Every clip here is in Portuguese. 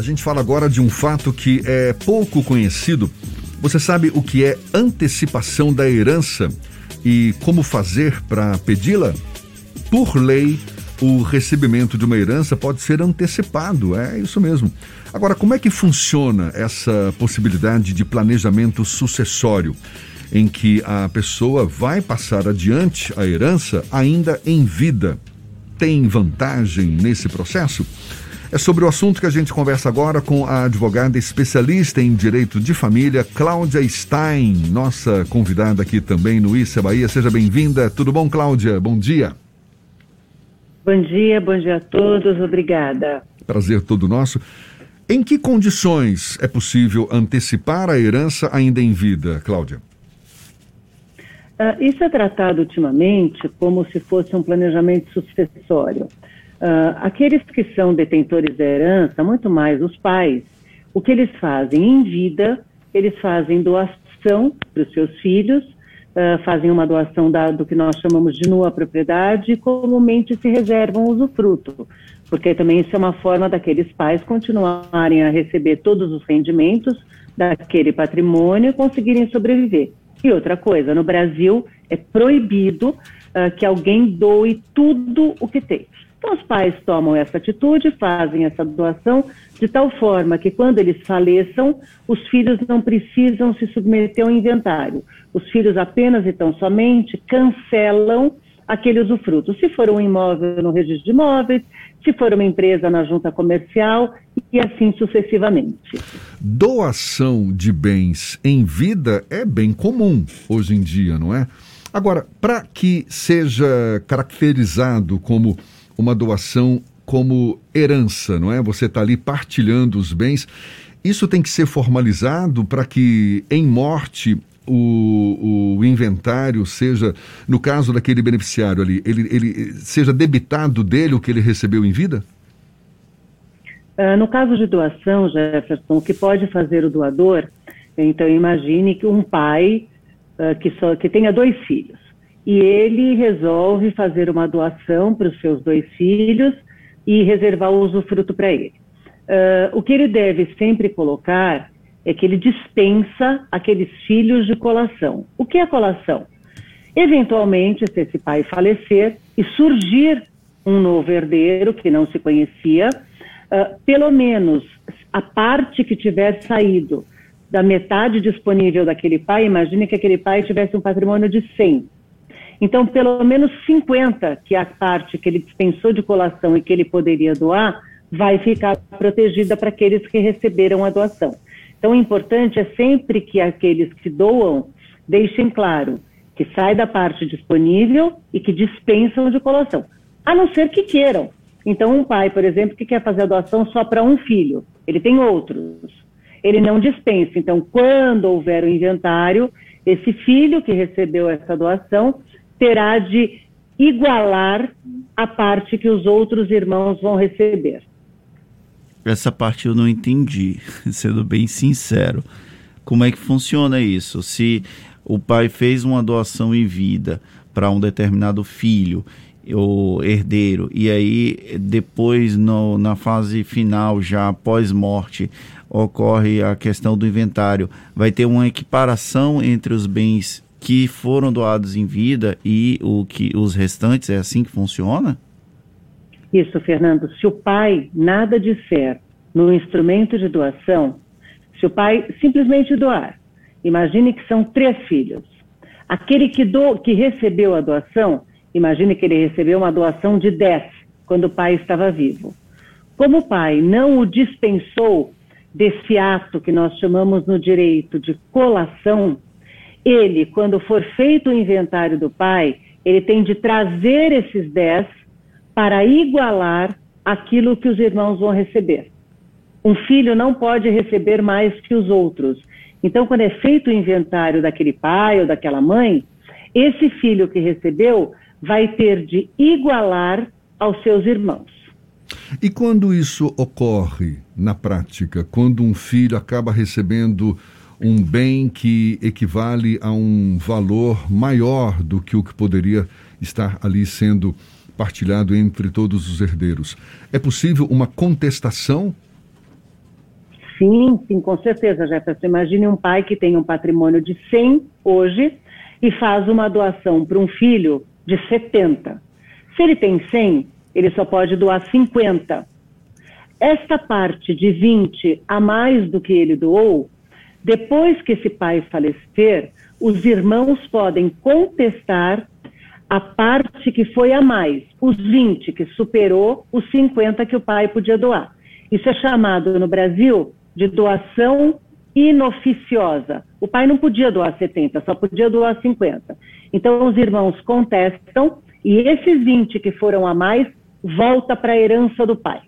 A gente fala agora de um fato que é pouco conhecido. Você sabe o que é antecipação da herança e como fazer para pedi-la? Por lei, o recebimento de uma herança pode ser antecipado, é isso mesmo. Agora, como é que funciona essa possibilidade de planejamento sucessório, em que a pessoa vai passar adiante a herança ainda em vida? Tem vantagem nesse processo? É sobre o assunto que a gente conversa agora com a advogada especialista em direito de família, Cláudia Stein, nossa convidada aqui também no Issa Bahia. Seja bem-vinda. Tudo bom, Cláudia? Bom dia. Bom dia, bom dia a todos. Obrigada. Prazer todo nosso. Em que condições é possível antecipar a herança ainda em vida, Cláudia? Uh, isso é tratado ultimamente como se fosse um planejamento sucessório. Uh, aqueles que são detentores da herança, muito mais os pais, o que eles fazem em vida, eles fazem doação para os seus filhos, uh, fazem uma doação da, do que nós chamamos de nua propriedade e comumente se reservam usufruto, porque também isso é uma forma daqueles pais continuarem a receber todos os rendimentos daquele patrimônio e conseguirem sobreviver. E outra coisa, no Brasil é proibido uh, que alguém doe tudo o que tem. Então, os pais tomam essa atitude, fazem essa doação, de tal forma que, quando eles faleçam, os filhos não precisam se submeter ao inventário. Os filhos apenas e tão somente cancelam aquele usufruto. Se for um imóvel no registro de imóveis, se for uma empresa na junta comercial e assim sucessivamente. Doação de bens em vida é bem comum hoje em dia, não é? Agora, para que seja caracterizado como uma doação como herança, não é? Você está ali partilhando os bens. Isso tem que ser formalizado para que, em morte, o, o, inventário seja, no caso daquele beneficiário ali, ele, ele seja debitado dele o que ele recebeu em vida? Uh, no caso de doação, Jefferson, o que pode fazer o doador, então imagine que um pai uh, que, só, que tenha dois filhos e ele resolve fazer uma doação para os seus dois filhos e reservar o usufruto para ele. Uh, o que ele deve sempre colocar é que ele dispensa aqueles filhos de colação. O que é colação? Eventualmente, se esse pai falecer e surgir um novo herdeiro que não se conhecia, uh, pelo menos a parte que tiver saído da metade disponível daquele pai, imagine que aquele pai tivesse um patrimônio de 100 então, pelo menos 50, que é a parte que ele dispensou de colação e que ele poderia doar, vai ficar protegida para aqueles que receberam a doação. Então, o importante é sempre que aqueles que doam deixem claro que sai da parte disponível e que dispensam de colação, a não ser que queiram. Então, um pai, por exemplo, que quer fazer a doação só para um filho, ele tem outros, ele não dispensa. Então, quando houver o inventário, esse filho que recebeu essa doação terá de igualar a parte que os outros irmãos vão receber. Essa parte eu não entendi, sendo bem sincero. Como é que funciona isso? Se o pai fez uma doação em vida para um determinado filho ou herdeiro, e aí depois no, na fase final, já após morte, ocorre a questão do inventário, vai ter uma equiparação entre os bens que foram doados em vida e o que os restantes é assim que funciona? Isso, Fernando. Se o pai nada disser no instrumento de doação, se o pai simplesmente doar, imagine que são três filhos. Aquele que, do, que recebeu a doação, imagine que ele recebeu uma doação de 10 quando o pai estava vivo. Como o pai não o dispensou desse ato que nós chamamos no direito de colação, ele, quando for feito o inventário do pai, ele tem de trazer esses 10 para igualar aquilo que os irmãos vão receber. Um filho não pode receber mais que os outros. Então, quando é feito o inventário daquele pai ou daquela mãe, esse filho que recebeu vai ter de igualar aos seus irmãos. E quando isso ocorre na prática, quando um filho acaba recebendo um bem que equivale a um valor maior do que o que poderia estar ali sendo partilhado entre todos os herdeiros. É possível uma contestação? Sim, sim, com certeza, Jefferson. Imagine um pai que tem um patrimônio de 100 hoje e faz uma doação para um filho de 70. Se ele tem 100, ele só pode doar 50. Esta parte de 20 a mais do que ele doou, depois que esse pai falecer, os irmãos podem contestar a parte que foi a mais, os 20 que superou os 50 que o pai podia doar. Isso é chamado no Brasil de doação inoficiosa. O pai não podia doar 70, só podia doar 50. Então os irmãos contestam e esses 20 que foram a mais volta para a herança do pai.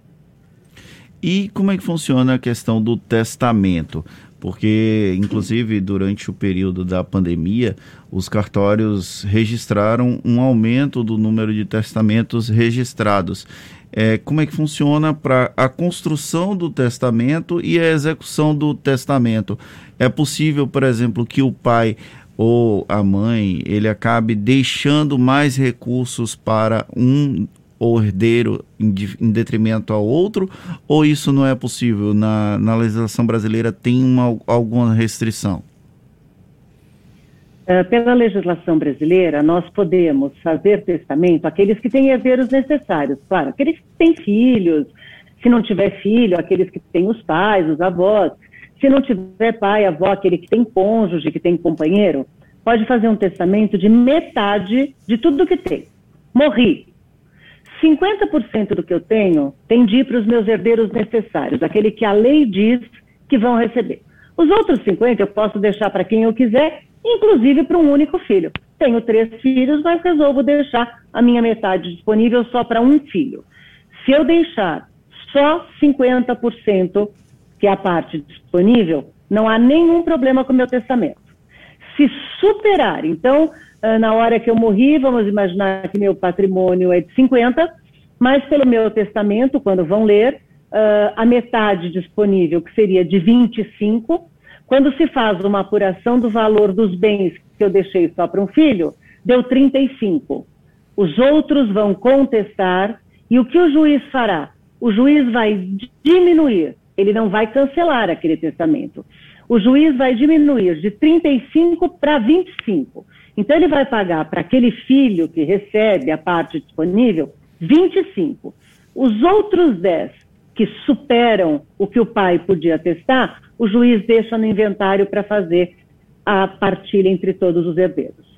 E como é que funciona a questão do testamento? Porque, inclusive, durante o período da pandemia, os cartórios registraram um aumento do número de testamentos registrados. É, como é que funciona para a construção do testamento e a execução do testamento? É possível, por exemplo, que o pai ou a mãe ele acabe deixando mais recursos para um ou herdeiro em, em, detrimento ao outro, ou isso não é possível? Na, na legislação brasileira tem uma, alguma restrição? Uh, pela legislação brasileira, nós podemos fazer testamento aqueles que têm herdeiros necessários, claro, aqueles que têm filhos, se não tiver filho, aqueles que têm os pais, os avós, se não tiver pai, avó, aquele que tem cônjuge, que tem companheiro, pode fazer um testamento de metade de tudo que tem. Morri, 50% do que eu tenho ir para os meus herdeiros necessários, aquele que a lei diz que vão receber. Os outros 50% eu posso deixar para quem eu quiser, inclusive para um único filho. Tenho três filhos, mas resolvo deixar a minha metade disponível só para um filho. Se eu deixar só 50%, que é a parte disponível, não há nenhum problema com o meu testamento. Se superar, então, na hora que eu morri, vamos imaginar que meu patrimônio é de 50, mas pelo meu testamento, quando vão ler, uh, a metade disponível, que seria de 25, quando se faz uma apuração do valor dos bens que eu deixei só para um filho, deu 35. Os outros vão contestar e o que o juiz fará? O juiz vai diminuir, ele não vai cancelar aquele testamento. O juiz vai diminuir de 35 para 25. Então, ele vai pagar para aquele filho que recebe a parte disponível 25. Os outros 10 que superam o que o pai podia testar, o juiz deixa no inventário para fazer a partilha entre todos os herdeiros.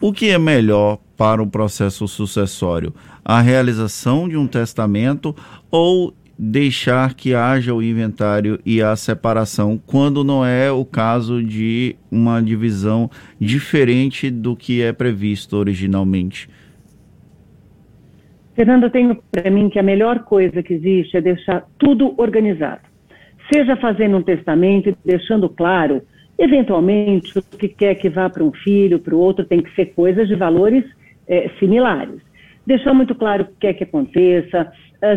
O que é melhor para o processo sucessório? A realização de um testamento ou deixar que haja o inventário e a separação, quando não é o caso de uma divisão diferente do que é previsto originalmente? Fernando, eu tenho para mim que a melhor coisa que existe é deixar tudo organizado. Seja fazendo um testamento e deixando claro, eventualmente, o que quer que vá para um filho, para o outro, tem que ser coisas de valores é, similares. Deixar muito claro o que quer que aconteça,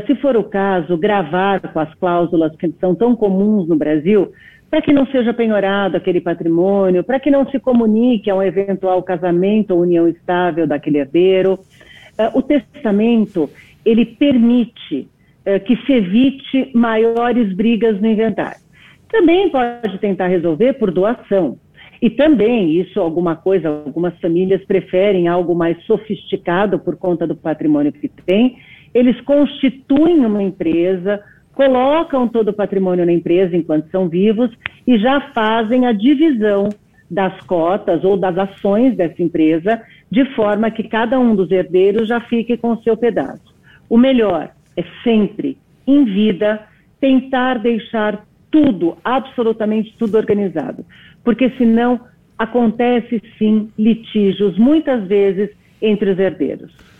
se for o caso, gravar com as cláusulas que são tão comuns no Brasil, para que não seja penhorado aquele patrimônio, para que não se comunique a um eventual casamento ou união estável daquele herdeiro. Uh, o testamento, ele permite uh, que se evite maiores brigas no inventário. Também pode tentar resolver por doação. E também, isso alguma coisa, algumas famílias preferem algo mais sofisticado por conta do patrimônio que tem, eles constituem uma empresa, colocam todo o patrimônio na empresa enquanto são vivos e já fazem a divisão das cotas ou das ações dessa empresa, de forma que cada um dos herdeiros já fique com o seu pedaço. O melhor é sempre, em vida, tentar deixar tudo, absolutamente tudo organizado, porque senão acontece sim litígios, muitas vezes entre os herdeiros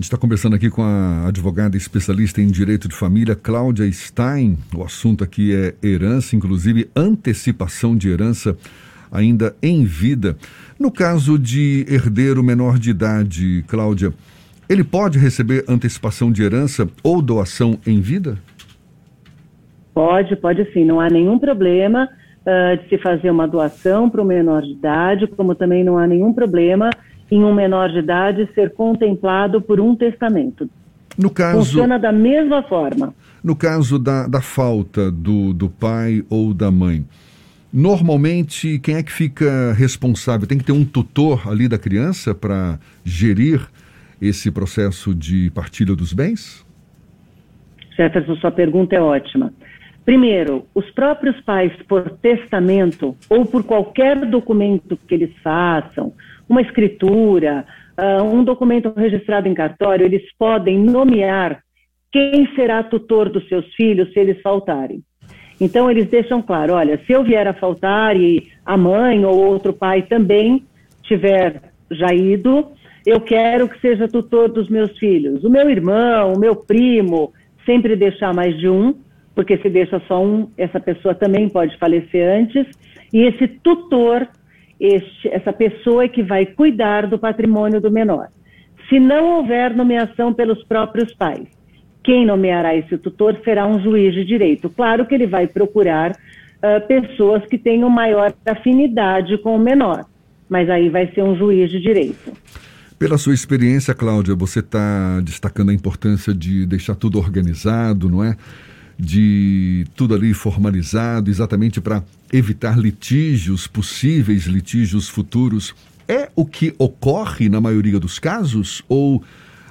gente está conversando aqui com a advogada especialista em direito de família, Cláudia Stein. O assunto aqui é herança, inclusive antecipação de herança ainda em vida. No caso de herdeiro menor de idade, Cláudia, ele pode receber antecipação de herança ou doação em vida? Pode, pode sim. Não há nenhum problema uh, de se fazer uma doação para o menor de idade, como também não há nenhum problema em um menor de idade ser contemplado por um testamento. No caso, Funciona da mesma forma. No caso da, da falta do, do pai ou da mãe, normalmente quem é que fica responsável? Tem que ter um tutor ali da criança para gerir esse processo de partilha dos bens? Jefferson, sua pergunta é ótima. Primeiro, os próprios pais, por testamento ou por qualquer documento que eles façam, uma escritura, uh, um documento registrado em cartório, eles podem nomear quem será tutor dos seus filhos se eles faltarem. Então, eles deixam claro: olha, se eu vier a faltar e a mãe ou outro pai também tiver já ido, eu quero que seja tutor dos meus filhos. O meu irmão, o meu primo, sempre deixar mais de um, porque se deixa só um, essa pessoa também pode falecer antes. E esse tutor, este, essa pessoa que vai cuidar do patrimônio do menor. Se não houver nomeação pelos próprios pais, quem nomeará esse tutor será um juiz de direito. Claro que ele vai procurar uh, pessoas que tenham maior afinidade com o menor, mas aí vai ser um juiz de direito. Pela sua experiência, Cláudia, você está destacando a importância de deixar tudo organizado, não é? De tudo ali formalizado, exatamente para evitar litígios, possíveis litígios futuros. É o que ocorre na maioria dos casos? Ou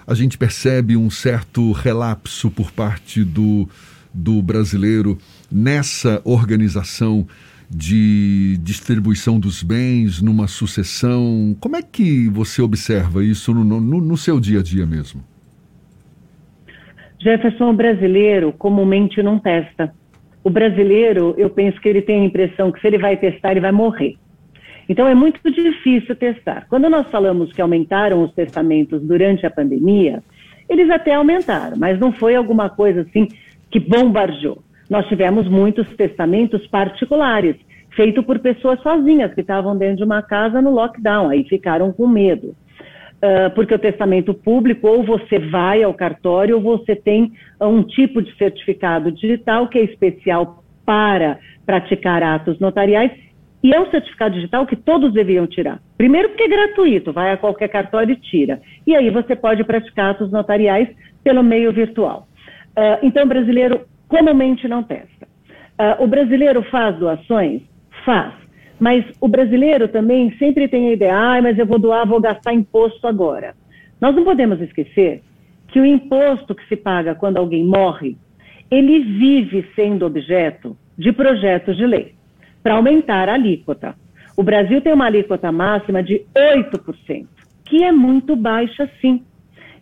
a gente percebe um certo relapso por parte do, do brasileiro nessa organização de distribuição dos bens, numa sucessão. Como é que você observa isso no, no, no seu dia a dia mesmo? Jefferson, o brasileiro comumente não testa. O brasileiro, eu penso que ele tem a impressão que se ele vai testar, ele vai morrer. Então é muito difícil testar. Quando nós falamos que aumentaram os testamentos durante a pandemia, eles até aumentaram, mas não foi alguma coisa assim que bombardeou. Nós tivemos muitos testamentos particulares, feitos por pessoas sozinhas que estavam dentro de uma casa no lockdown, aí ficaram com medo. Uh, porque o testamento público, ou você vai ao cartório, ou você tem um tipo de certificado digital que é especial para praticar atos notariais e é um certificado digital que todos deviam tirar. Primeiro, porque é gratuito, vai a qualquer cartório e tira. E aí você pode praticar atos notariais pelo meio virtual. Uh, então, o brasileiro comumente não testa. Uh, o brasileiro faz doações? Faz. Mas o brasileiro também sempre tem a ideia, ah, mas eu vou doar, vou gastar imposto agora. Nós não podemos esquecer que o imposto que se paga quando alguém morre, ele vive sendo objeto de projetos de lei para aumentar a alíquota. O Brasil tem uma alíquota máxima de 8%, que é muito baixa sim.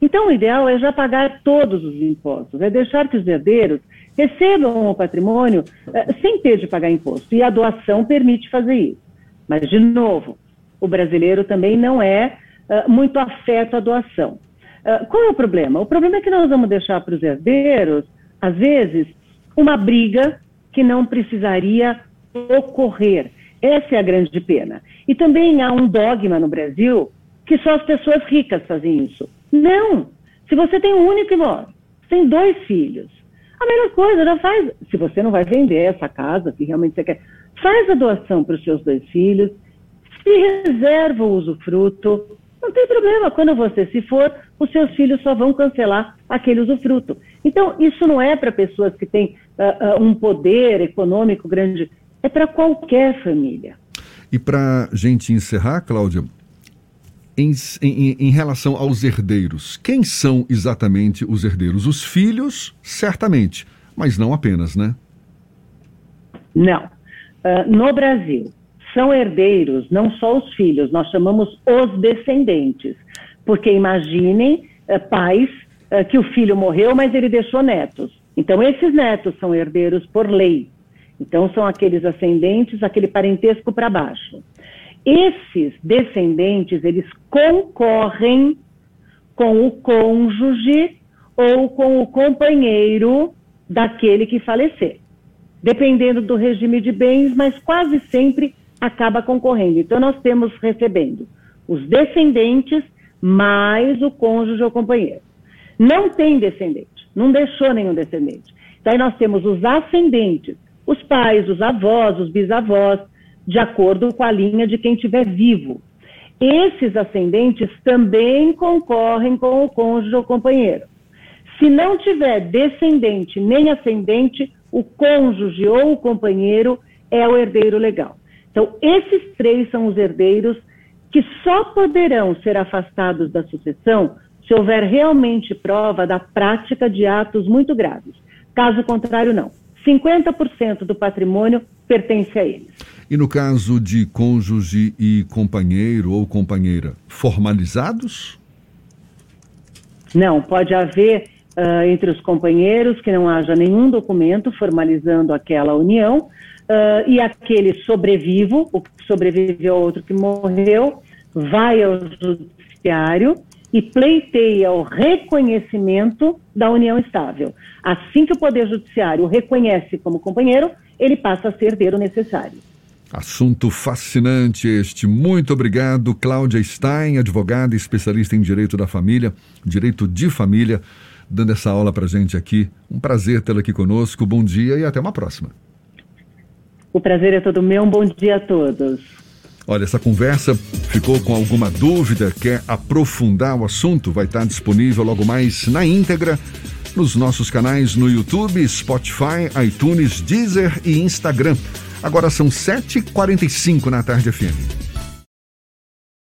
Então, o ideal é já pagar todos os impostos, é deixar que os herdeiros recebam o patrimônio eh, sem ter de pagar imposto. E a doação permite fazer isso. Mas, de novo, o brasileiro também não é uh, muito afeto à doação. Uh, qual é o problema? O problema é que nós vamos deixar para os herdeiros, às vezes, uma briga que não precisaria ocorrer. Essa é a grande pena. E também há um dogma no Brasil que só as pessoas ricas fazem isso. Não! Se você tem um único imóvel, tem dois filhos, a melhor coisa, já faz. Se você não vai vender essa casa, se realmente você quer, faz a doação para os seus dois filhos, se reserva o usufruto. Não tem problema, quando você se for, os seus filhos só vão cancelar aquele usufruto. Então, isso não é para pessoas que têm uh, uh, um poder econômico grande é para qualquer família. E para gente encerrar, Cláudia, em, em, em, relação aos herdeiros, quem são exatamente os herdeiros? Os filhos, certamente, mas não apenas, né? Não. Uh, no Brasil, são herdeiros não só os filhos, nós chamamos os descendentes. Porque imaginem uh, pais uh, que o filho morreu, mas ele deixou netos. Então, esses netos são herdeiros por lei. Então, são aqueles ascendentes, aquele parentesco para baixo. Esses descendentes, eles concorrem com o cônjuge ou com o companheiro daquele que falecer. Dependendo do regime de bens, mas quase sempre acaba concorrendo. Então, nós temos recebendo os descendentes mais o cônjuge ou companheiro. Não tem descendente, não deixou nenhum descendente. Então, aí nós temos os ascendentes, os pais, os avós, os bisavós, de acordo com a linha de quem estiver vivo. Esses ascendentes também concorrem com o cônjuge ou companheiro. Se não tiver descendente nem ascendente, o cônjuge ou o companheiro é o herdeiro legal. Então, esses três são os herdeiros que só poderão ser afastados da sucessão se houver realmente prova da prática de atos muito graves. Caso contrário, não. 50% do patrimônio pertence a eles. E no caso de cônjuge e companheiro ou companheira formalizados? Não, pode haver uh, entre os companheiros que não haja nenhum documento formalizando aquela união uh, e aquele sobrevivo, o que sobrevive ao outro que morreu, vai ao judiciário e pleiteia o reconhecimento da união estável. Assim que o Poder Judiciário o reconhece como companheiro, ele passa a ser herdeiro necessário. Assunto fascinante este. Muito obrigado, Cláudia Stein, advogada e especialista em direito da família, direito de família, dando essa aula para gente aqui. Um prazer tê-la aqui conosco. Bom dia e até uma próxima. O prazer é todo meu. Um bom dia a todos. Olha, essa conversa ficou com alguma dúvida? Quer aprofundar o assunto? Vai estar disponível logo mais na íntegra nos nossos canais no YouTube, Spotify, iTunes, Deezer e Instagram. Agora são 7h45 na tarde FM.